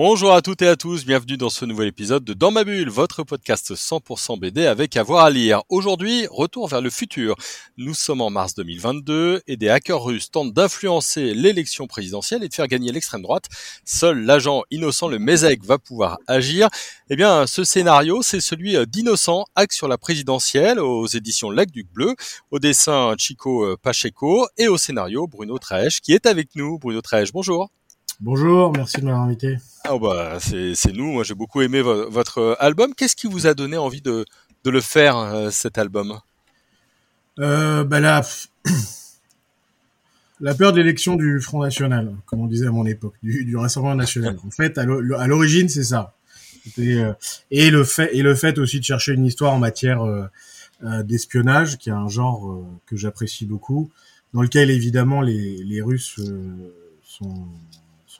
Bonjour à toutes et à tous, bienvenue dans ce nouvel épisode de Dans ma bulle, votre podcast 100% BD avec avoir à lire. Aujourd'hui, retour vers le futur. Nous sommes en mars 2022 et des hackers russes tentent d'influencer l'élection présidentielle et de faire gagner l'extrême droite. Seul l'agent innocent, le MESEC, va pouvoir agir. Eh bien, ce scénario, c'est celui d'Innocent, hack sur la présidentielle aux éditions Lac Duc Bleu, au dessin Chico Pacheco et au scénario Bruno Trèche qui est avec nous. Bruno Trèche, bonjour. Bonjour, merci de m'avoir invité. Ah bah c'est nous, moi j'ai beaucoup aimé votre album. Qu'est-ce qui vous a donné envie de, de le faire euh, cet album? Euh, bah la, la peur de l'élection du Front National, comme on disait à mon époque, du, du Rassemblement National. En fait, à l'origine c'est ça. Euh, et le fait et le fait aussi de chercher une histoire en matière euh, d'espionnage, qui est un genre que j'apprécie beaucoup, dans lequel évidemment les, les Russes sont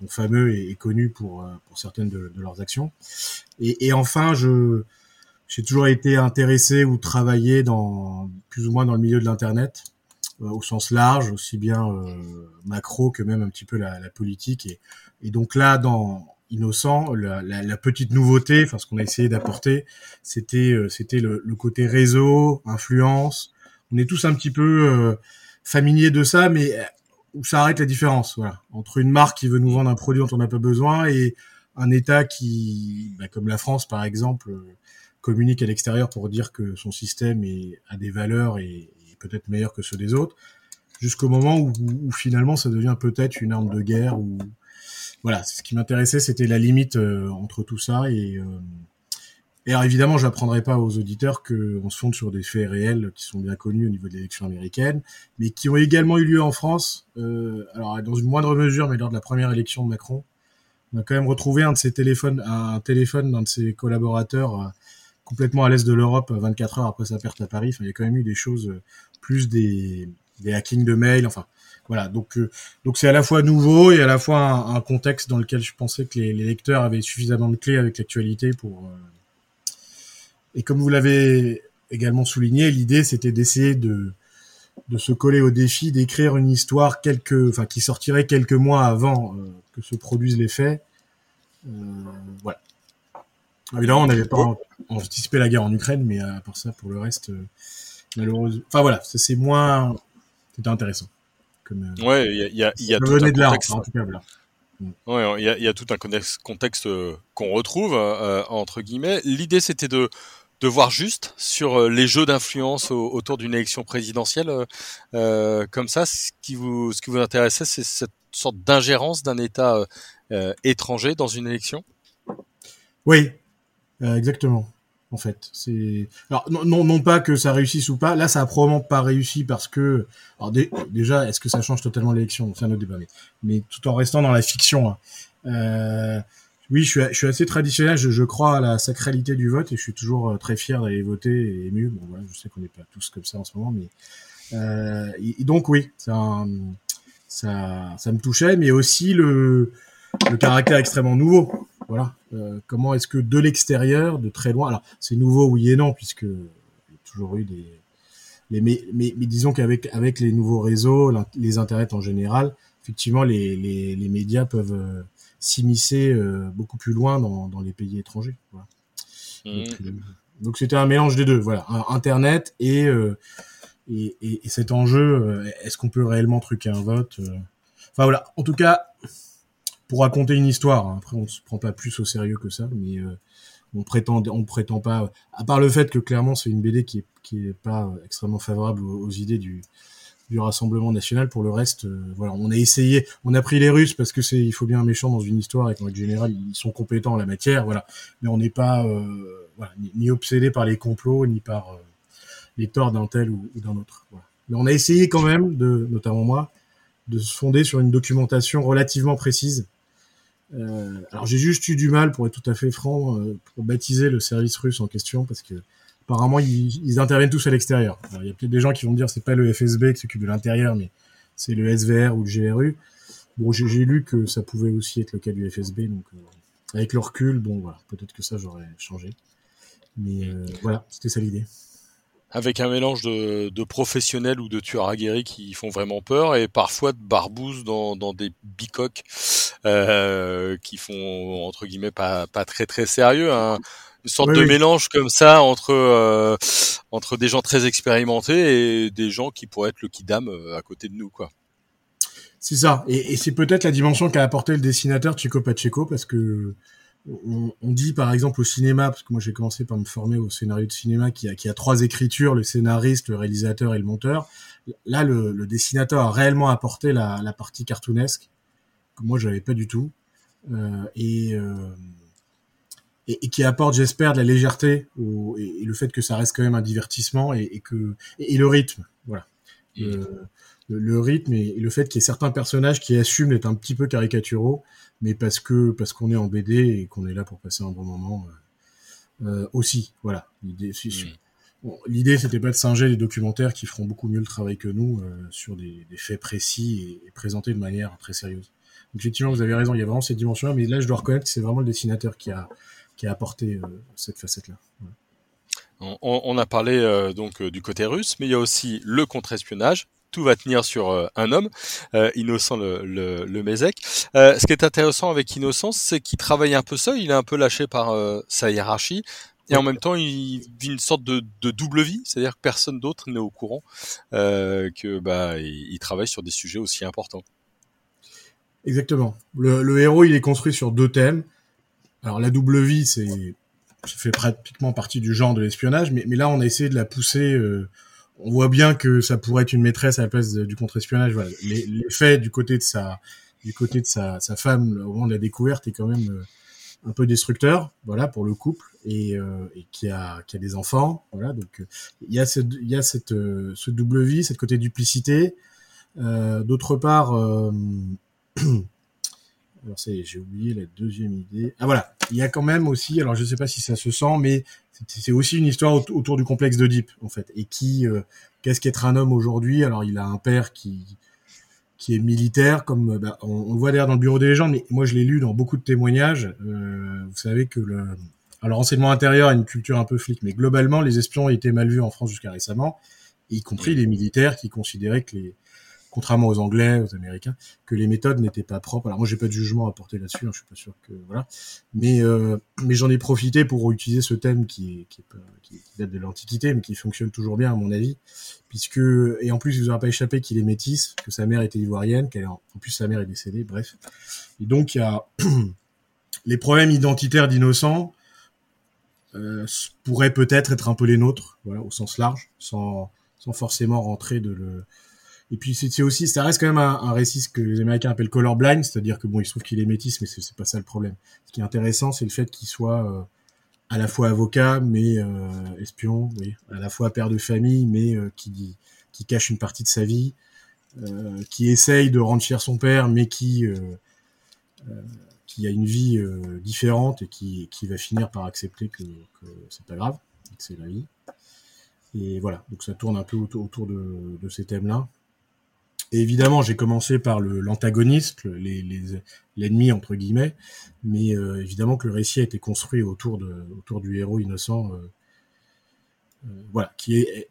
fameux et, connus pour, euh, pour certaines de, leurs actions. Et, et, enfin, je j'ai toujours été intéressé ou travaillé dans plus ou moins dans le milieu de l'internet euh, au sens large, aussi bien euh, macro que même un petit peu la, la politique. Et, et, donc là, dans Innocent, la, la, la petite nouveauté, enfin ce qu'on a essayé d'apporter, c'était c'était le, le, côté réseau, influence. On est tous un petit peu familiers de ça, mais où ça arrête la différence, voilà, entre une marque qui veut nous vendre un produit dont on n'a pas besoin et un État qui, bah, comme la France par exemple, communique à l'extérieur pour dire que son système est, a des valeurs et, peut-être meilleur que ceux des autres, jusqu'au moment où, finalement ça devient peut-être une arme de guerre. Voilà, ce qui m'intéressait, c'était la limite euh, entre tout ça et euh, et alors évidemment, je n'apprendrai pas aux auditeurs qu'on se fonde sur des faits réels qui sont bien connus au niveau de l'élection américaine, mais qui ont également eu lieu en France. Euh, alors dans une moindre mesure, mais lors de la première élection de Macron, on a quand même retrouvé un de ses téléphones, un téléphone d'un de ses collaborateurs euh, complètement à l'est de l'Europe 24 heures après sa perte à Paris. Enfin, il y a quand même eu des choses euh, plus des, des hackings de mails. Enfin, voilà. Donc, euh, donc c'est à la fois nouveau et à la fois un, contexte dans lequel je pensais que les, les lecteurs avaient suffisamment de clés avec l'actualité pour et comme vous l'avez également souligné, l'idée c'était d'essayer de de se coller au défi d'écrire une histoire quelques, enfin qui sortirait quelques mois avant euh, que se produisent les faits. Euh, voilà. Évidemment, on n'avait pas anticipé la guerre en Ukraine, mais à part ça, pour le reste, euh, malheureusement, enfin voilà, c'est moins, c'était intéressant. Comme, euh, ouais, il y a, y a, y a tout un de contexte. en tout cas, voilà. Ouais, il y a, y a, tout un contexte, contexte qu'on retrouve euh, entre guillemets. L'idée, c'était de de voir juste sur euh, les jeux d'influence autour d'une élection présidentielle euh, euh, comme ça. Ce qui vous, ce qui vous intéressait, c'est cette sorte d'ingérence d'un État euh, étranger dans une élection? Oui, exactement. En fait, c'est alors non, non pas que ça réussisse ou pas. Là, ça a probablement pas réussi parce que alors déjà, est-ce que ça change totalement l'élection? C'est un autre débat, mais, mais, tout en restant dans la fiction. Hein. Oui, je suis, je suis assez traditionnel. Je, je, crois à la sacralité du vote et je suis toujours euh, très fier d'aller voter et ému. Bon, voilà, je sais qu'on n'est pas tous comme ça en ce moment, mais euh, et donc oui, ça, ça, ça me touchait, mais aussi le, le caractère extrêmement nouveau. Voilà. Euh, comment est-ce que de l'extérieur, de très loin, alors c'est nouveau oui et non puisque il y a toujours eu des mais, mais, mais disons qu'avec avec les nouveaux réseaux, les internets en général, effectivement les, les, les médias peuvent euh, s'immiscer euh, beaucoup plus loin dans, dans les pays étrangers. Voilà. Mmh. Euh, donc c'était un mélange des deux, voilà, Internet et euh, et, et, et, cet enjeu, est-ce qu'on peut réellement truquer un vote Enfin voilà, en tout cas, pour raconter une histoire. Hein, après, on se prend pas plus au sérieux que ça, mais on prétend, on prétend pas. À part le fait que clairement c'est une BD qui est qui est pas extrêmement favorable aux, aux idées du du Rassemblement national. Pour le reste, euh, voilà, on a essayé, on a pris les Russes parce que c'est, il faut bien un méchant dans une histoire et qu'en général ils sont compétents en la matière, voilà. Mais on n'est pas, euh, voilà, ni, obsédé par les complots ni par euh, les torts d'un tel ou, d'un autre. Voilà. Mais on a essayé quand même, de, notamment moi, de se fonder sur une documentation relativement précise. Euh, alors j'ai juste eu du mal, pour être tout à fait franc, pour baptiser le service russe en question parce que apparemment ils, ils, interviennent tous à l'extérieur. Il y a peut-être des gens qui vont me dire c'est pas le FSB qui s'occupe de l'intérieur, mais c'est le SVR ou le GRU. bon, j'ai lu que ça pouvait aussi être le cas du FSB, donc avec le recul, bon, voilà, peut-être que ça j'aurais changé. Mais voilà, c'était ça l'idée avec un mélange de, de, professionnels ou de tueurs aguerris qui font vraiment peur et parfois de barbouzes dans, dans des bicoques euh, qui font entre guillemets pas, pas très très sérieux hein. Une sorte de mélange comme ça entre euh, entre des gens très expérimentés et des gens qui pourraient être le kidam euh, à côté de nous quoi. C'est ça. Et, et c'est peut-être la dimension qu'a apporté le dessinateur Chico Pacheco parce que on, dit par exemple au cinéma, parce que moi j'ai commencé par me former au scénario de cinéma qui a, qui a trois écritures, le scénariste, le réalisateur et le monteur. Là, le, dessinateur a réellement apporté la, la partie cartoonesque que moi j'avais pas du tout. Euh, et, euh, et, et, qui apporte, j'espère, de la légèreté au, et, le fait que ça reste quand même un divertissement et, que et, le rythme, voilà. Le, rythme et, le fait qu'il y ait certains personnages qui assument d'être un petit peu caricaturaux mais parce que parce qu'on est en BD et qu'on est là pour passer un bon moment euh, euh aussi. Voilà. L'idée, bon, l'idée, c'était pas de singer des documentaires qui feront beaucoup mieux le travail que nous euh, sur des, des, faits précis et, présentés de manière très sérieuse. Donc, effectivement, vous avez raison. Il y a vraiment cette dimension-là, mais là, je dois reconnaître que c'est vraiment le dessinateur qui a qui a apporté euh, cette facette-là. On, on, a parlé euh, donc du côté russe, mais il y a aussi le contre-espionnage, tout va tenir sur euh, un homme, euh, Innocent le, le, le Mézec. Euh, ce qui est intéressant avec Innocent, c'est qu'il travaille un peu seul, il est un peu lâché par sa hiérarchie, et en même temps, il vit une sorte de, de double vie, c'est-à-dire que personne d'autre n'est au courant que bah il, travaille sur des sujets aussi importants. Exactement. Le, le, héros, il est construit sur deux thèmes. Alors la double vie, c'est ça fait pratiquement partie du genre de l'espionnage, mais, là, on a essayé de la pousser on voit bien que ça pourrait être une maîtresse à la place du contre-espionnage. Voilà. L'effet du côté de sa, du côté de sa, sa femme au moment de la découverte est quand même euh, un peu destructeur, voilà, pour le couple et, euh, et qui a qui a des enfants, voilà. Donc il y a cette il y a cette euh, ce double vie, cette côté duplicité. D'autre part, alors c'est, j'ai oublié la deuxième idée. Ah voilà, il y a quand même aussi, alors je sais pas si ça se sent, mais c'est aussi une histoire autour du complexe d'Oedipe en fait. Et qui, euh, qu'est-ce qu'être un homme aujourd'hui? Alors il a un père qui qui est militaire, comme bah, on, le voit d'ailleurs dans le bureau des légendes, mais moi je l'ai lu dans beaucoup de témoignages. Euh, vous savez que le alors renseignement intérieur a une culture un peu flic, mais globalement les espions été mal vus en France jusqu'à récemment, y compris les militaires qui considéraient que les contrairement aux Anglais, aux Américains, que les méthodes n'étaient pas propres. Alors moi, j'ai pas de jugement à porter là-dessus, hein, je suis pas sûr que voilà, mais euh, mais j'en ai profité pour utiliser ce thème qui est qui, est, qui date de l'Antiquité, mais qui fonctionne toujours bien à mon avis, puisque et en plus, il vous aura pas échappé qu'il est métis, que sa mère était ivoirienne, qu'elle en plus sa mère est décédée, bref. Et donc il y a les problèmes identitaires d'innocents euh, pourraient peut-être être un peu les nôtres, voilà, au sens large, sans sans forcément rentrer de le et puis c'est aussi, ça reste quand même un, récit que les Américains appellent colorblind, c'est-à-dire que bon, il se trouve qu'il est métis, mais c'est pas ça le problème. Ce qui est intéressant, c'est le fait qu'il soit euh, à la fois avocat, mais euh, espion, oui, à la fois père de famille, mais euh, qui qui cache une partie de sa vie, euh, qui essaye de rendre fier son père, mais qui qui a une vie différente et qui qui va finir par accepter que, que c'est pas grave, que c'est la vie. Et voilà, donc ça tourne un peu autour, autour de, de ces thèmes-là. Et évidemment, j'ai commencé par le l'antagoniste, l'ennemi les, entre guillemets, mais euh, évidemment que le récit a été construit autour de autour du héros innocent, euh, euh, voilà, qui est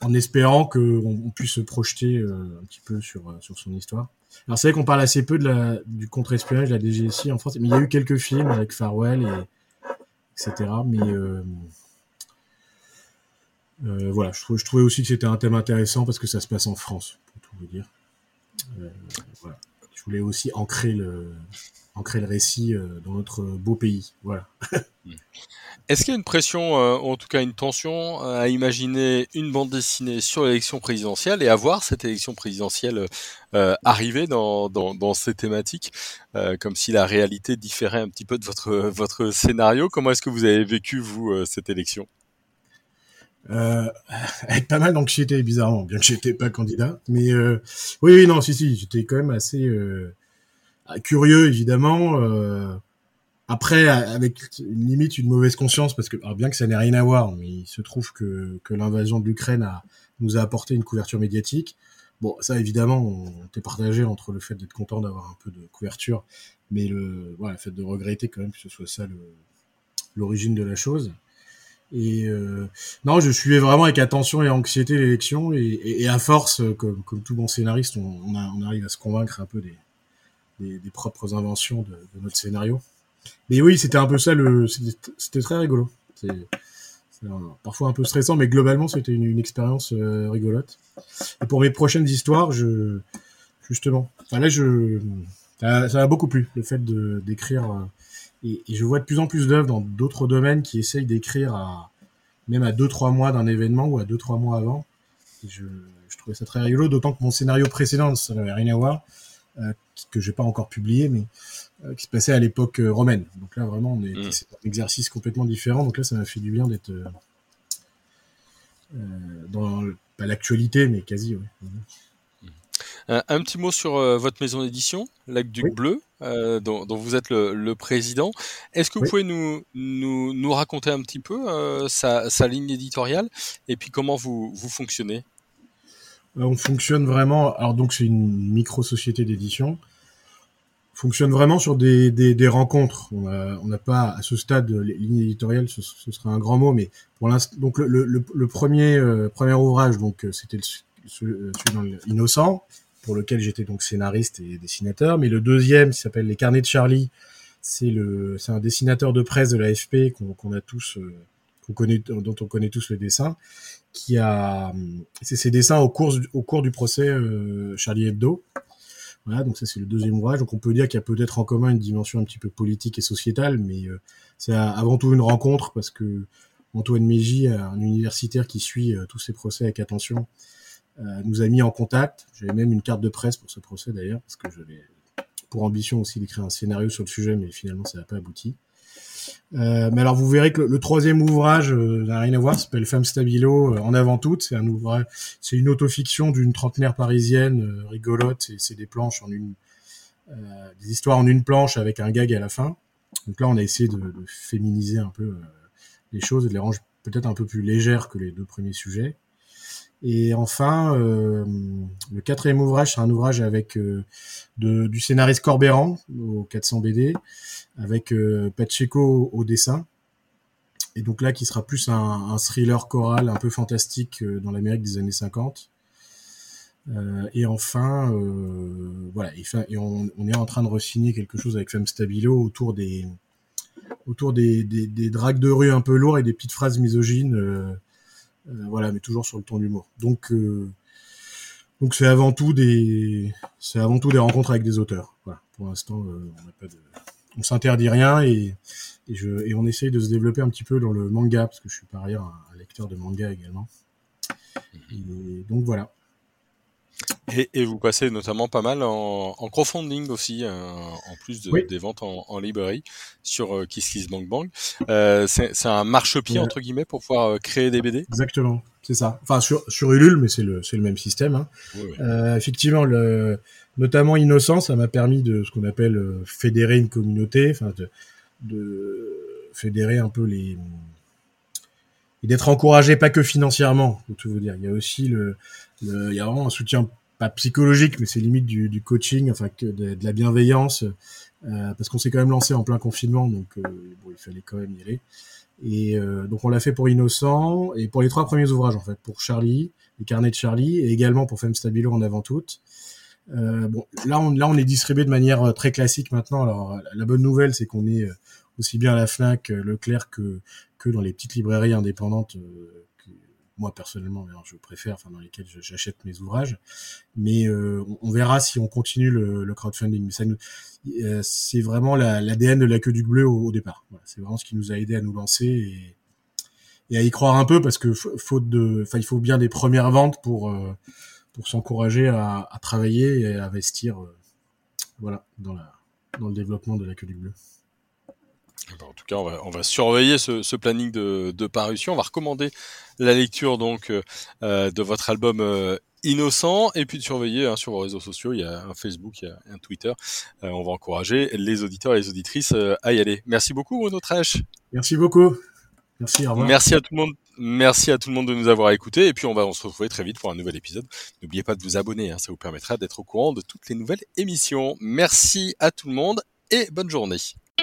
en espérant qu'on puisse se projeter un petit peu sur sur son histoire. Alors c'est vrai qu'on parle assez peu de la du contre-espionnage de la DGSI en France, mais il y a eu quelques films avec Farwell et etc. Mais voilà, je, je trouvais aussi que c'était un thème intéressant parce que ça se passe en France Euh. Je voulais aussi ancrer le, récit euh, dans notre beau pays. Est-ce qu'il y a une pression, euh, ou en tout cas une tension, à imaginer une bande dessinée sur l'élection présidentielle et à voir cette élection présidentielle arriver dans, ces thématiques, comme si la réalité différait un petit peu de votre, votre scénario? Comment est-ce que vous avez vécu, vous, cette élection? Euh, avec pas mal d'anxiété bizarrement, bien que j'étais pas candidat. Mais euh, oui, oui, non, si, si, j'étais quand même assez euh, curieux évidemment. Euh, après, avec une limite une mauvaise conscience, parce que alors bien que ça n'ait rien à voir, mais il se trouve que, que l'invasion de l'Ukraine a nous a apporté une couverture médiatique. bon, ça évidemment, on était partagé entre le fait d'être content d'avoir un peu de couverture, mais le, voilà, le fait de regretter quand même que ce soit ça l'origine de la chose. Et euh, non, je suivais vraiment avec attention et anxiété l'élection, et, à force, comme, comme tout bon scénariste, on, arrive à se convaincre un peu des, propres inventions de, notre scénario. Mais oui, c'était un peu ça, c'était très rigolo. C'est parfois un peu stressant, mais globalement, c'était une, expérience euh, rigolote. Et pour mes prochaines histoires, justement, là, ça, m'a beaucoup plu, le fait d'écrire. Et, et, je vois de plus en plus d'œuvres dans d'autres domaines qui essayent d'écrire à même à deux trois mois d'un événement ou à deux trois mois avant. Et je, je trouvais ça très rigolo, d'autant que mon scénario précédent, ça n'avait rien à voir, euh, que j'ai pas encore publié, mais euh, qui se passait à l'époque euh, romaine. Donc là, vraiment, on est, mmh. c'est un exercice complètement différent. Donc là, ça m'a fait du bien d'être euh, dans pas l'actualité, mais quasi. Ouais. Un, un, petit mot sur euh, votre maison d'édition, L'Aqueduc oui. Bleu, euh, dont, dont, vous êtes le, le président. Est-ce que vous oui. pouvez nous, nous, nous, raconter un petit peu euh, sa, sa, ligne éditoriale et puis comment vous, vous fonctionnez? On fonctionne vraiment. Alors donc c'est une micro société d'édition. Fonctionne vraiment sur des, des, des rencontres. On n'a pas à ce stade ligne éditoriale, ce, ce, serait un grand mot, mais pour l'instant, donc le, le, le premier euh, premier ouvrage, donc c'était celui dans l'innocent pour lequel j'étais donc scénariste et dessinateur. Mais le deuxième, qui s'appelle Les Carnets de Charlie, c'est un dessinateur de presse de l'AFP qu'on qu a tous, euh, dont on connaît tous le dessin, qui a, c'est ses dessins au cours, du procès euh, Charlie Hebdo. Voilà, donc ça c'est le deuxième ouvrage. Donc on peut dire qu'il y a peut-être en commun une dimension un petit peu politique et sociétale, mais euh, c'est avant tout une rencontre parce que Antoine Mégy, un universitaire qui suit tous ces procès avec attention, nous a mis en contact. J'avais même une carte de presse pour ce procès d'ailleurs, parce que j'avais pour ambition aussi d'écrire un scénario sur le sujet, mais finalement ça n'a pas abouti. Euh, mais alors vous verrez que le, troisième ouvrage euh, n'a rien à voir, s'appelle Femme Stabilo euh, en avant toute. C'est un ouvrage, c'est une autofiction d'une trentenaire parisienne euh, rigolote. C'est des planches en une, euh, des histoires en une planche avec un gag à la fin. Donc là, on a essayé de, de féminiser un peu les choses et de les rendre peut-être un peu plus légères que les deux premiers sujets. Et enfin, euh, le quatrième ouvrage, c'est un ouvrage avec euh, du scénariste Corbéran au 400 BD, avec euh, Pacheco au dessin. Et donc là, qui sera plus un, thriller choral un peu fantastique dans l'Amérique des années 50. Euh, et enfin, voilà, et, on, est en train de re-signer quelque chose avec Femme Stabilo autour des autour des, des, dragues de rue un peu lourds et des petites phrases misogynes voilà, mais toujours sur le ton d'humour. Donc, euh, donc c'est avant tout des, c'est avant tout des rencontres avec des auteurs. Voilà. Pour l'instant, euh, on n'a pas de, on s'interdit rien et, et, je, et on essaye de se développer un petit peu dans le manga parce que je suis par ailleurs un, un lecteur de manga également. Et donc voilà. Et, et, vous passez notamment pas mal en, en crowdfunding aussi, euh, en plus de, oui. des ventes en, en, librairie sur euh, Kiss Kiss Bang Bang. Euh, c'est un marchepied entre guillemets pour pouvoir euh, créer des BD. Exactement, c'est ça. Enfin sur sur Ulule, mais c'est le même système. Hein. Oui, oui. Euh, effectivement, le notamment Innocent, ça m'a permis de ce qu'on appelle euh, fédérer une communauté, enfin de, de fédérer un peu les et d'être encouragé pas que financièrement, pour tout vous dire. Il y a aussi le il y a vraiment un soutien pas psychologique, mais c'est limite du, du, coaching, enfin que de, la bienveillance, euh, parce qu'on s'est quand même lancé en plein confinement, donc euh, bon, il fallait quand même y aller. Et euh, donc on l'a fait pour Innocent et pour les trois premiers ouvrages en fait, pour Charlie, les carnets de Charlie, et également pour Femme Stabilo en avant toute. Euh, bon, là on, là on est distribué de manière euh, très classique maintenant. Alors la bonne nouvelle, c'est qu'on est euh, aussi bien à la Fnac, Leclerc que que dans les petites librairies indépendantes moi personnellement je préfère enfin dans lesquels j'achète mes ouvrages. Mais euh, on verra si on continue le, crowdfunding. Mais ça euh, c'est vraiment l'ADN la, de la queue du bleu au, départ. C'est vraiment ce qui nous a aidé à nous lancer et, à y croire un peu parce que faute de il faut bien des premières ventes pour euh, pour s'encourager à, travailler et à investir voilà dans dans le développement de la queue du bleu en tout cas, on va, on va surveiller ce, ce planning de, de, parution. On va recommander la lecture donc euh, de votre album euh, Innocent et puis de surveiller hein, sur vos réseaux sociaux. Il y a un Facebook, il y a un Twitter. Euh, on va encourager les auditeurs et les auditrices euh, à y aller. Merci beaucoup, Bruno Trèche. Merci beaucoup. Merci. Au revoir. Merci à tout le monde Merci à tout le monde de nous avoir écoutés et puis on va se retrouver très vite pour un nouvel épisode. N'oubliez pas de vous abonner, hein, ça vous permettra d'être au courant de toutes les nouvelles émissions. Merci à tout le monde et bonne journée.